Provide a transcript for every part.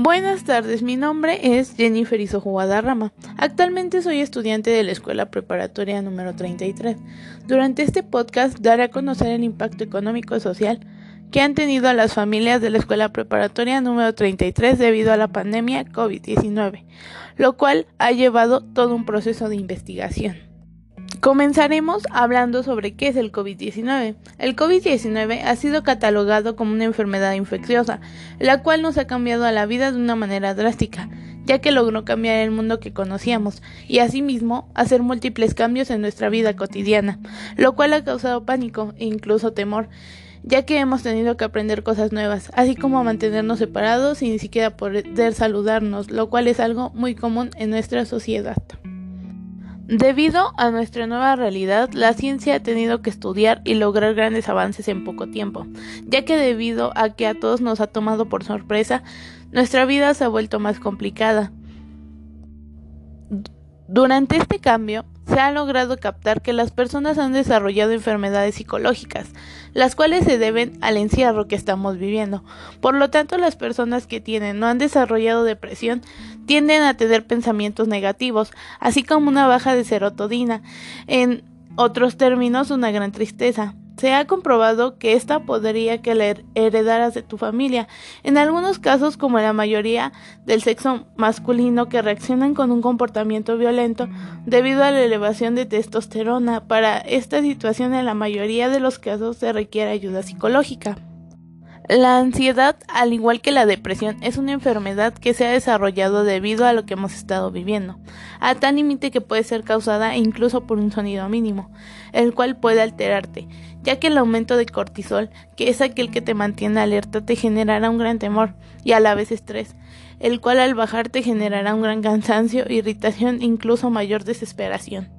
Buenas tardes, mi nombre es Jennifer Isojo Guadarrama. Actualmente soy estudiante de la Escuela Preparatoria número 33. Durante este podcast daré a conocer el impacto económico y social que han tenido las familias de la Escuela Preparatoria número 33 debido a la pandemia COVID-19, lo cual ha llevado todo un proceso de investigación. Comenzaremos hablando sobre qué es el COVID-19. El COVID-19 ha sido catalogado como una enfermedad infecciosa, la cual nos ha cambiado a la vida de una manera drástica, ya que logró cambiar el mundo que conocíamos y asimismo hacer múltiples cambios en nuestra vida cotidiana, lo cual ha causado pánico e incluso temor, ya que hemos tenido que aprender cosas nuevas, así como mantenernos separados y ni siquiera poder saludarnos, lo cual es algo muy común en nuestra sociedad. Debido a nuestra nueva realidad, la ciencia ha tenido que estudiar y lograr grandes avances en poco tiempo, ya que debido a que a todos nos ha tomado por sorpresa, nuestra vida se ha vuelto más complicada. Durante este cambio, se ha logrado captar que las personas han desarrollado enfermedades psicológicas, las cuales se deben al encierro que estamos viviendo. Por lo tanto, las personas que tienen o han desarrollado depresión tienden a tener pensamientos negativos, así como una baja de serotonina, en otros términos, una gran tristeza. Se ha comprobado que esta podría que la heredaras de tu familia, en algunos casos como la mayoría del sexo masculino que reaccionan con un comportamiento violento debido a la elevación de testosterona. Para esta situación en la mayoría de los casos se requiere ayuda psicológica. La ansiedad, al igual que la depresión, es una enfermedad que se ha desarrollado debido a lo que hemos estado viviendo, a tal límite que puede ser causada incluso por un sonido mínimo, el cual puede alterarte, ya que el aumento de cortisol, que es aquel que te mantiene alerta, te generará un gran temor y a la vez estrés, el cual al bajar te generará un gran cansancio, irritación e incluso mayor desesperación.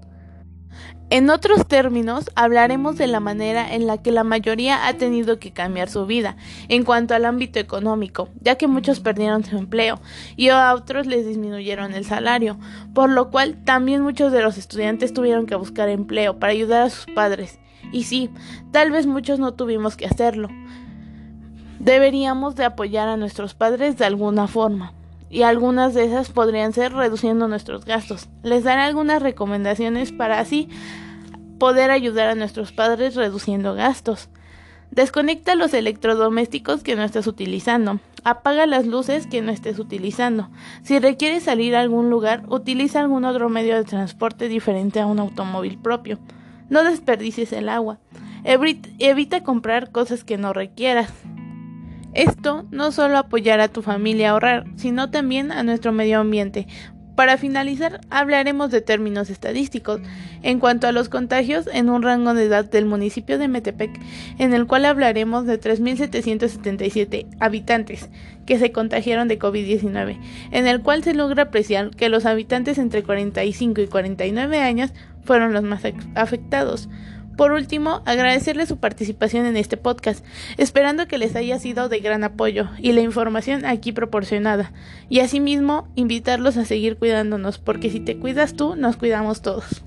En otros términos, hablaremos de la manera en la que la mayoría ha tenido que cambiar su vida en cuanto al ámbito económico, ya que muchos perdieron su empleo y a otros les disminuyeron el salario, por lo cual también muchos de los estudiantes tuvieron que buscar empleo para ayudar a sus padres. Y sí, tal vez muchos no tuvimos que hacerlo. Deberíamos de apoyar a nuestros padres de alguna forma y algunas de esas podrían ser reduciendo nuestros gastos. Les daré algunas recomendaciones para así poder ayudar a nuestros padres reduciendo gastos. Desconecta los electrodomésticos que no estés utilizando. Apaga las luces que no estés utilizando. Si requieres salir a algún lugar, utiliza algún otro medio de transporte diferente a un automóvil propio. No desperdicies el agua. Evita comprar cosas que no requieras. Esto no solo apoyará a tu familia a ahorrar, sino también a nuestro medio ambiente. Para finalizar, hablaremos de términos estadísticos en cuanto a los contagios en un rango de edad del municipio de Metepec, en el cual hablaremos de 3.777 habitantes que se contagiaron de COVID-19, en el cual se logra apreciar que los habitantes entre 45 y 49 años fueron los más afectados. Por último, agradecerles su participación en este podcast, esperando que les haya sido de gran apoyo y la información aquí proporcionada. Y asimismo, invitarlos a seguir cuidándonos, porque si te cuidas tú, nos cuidamos todos.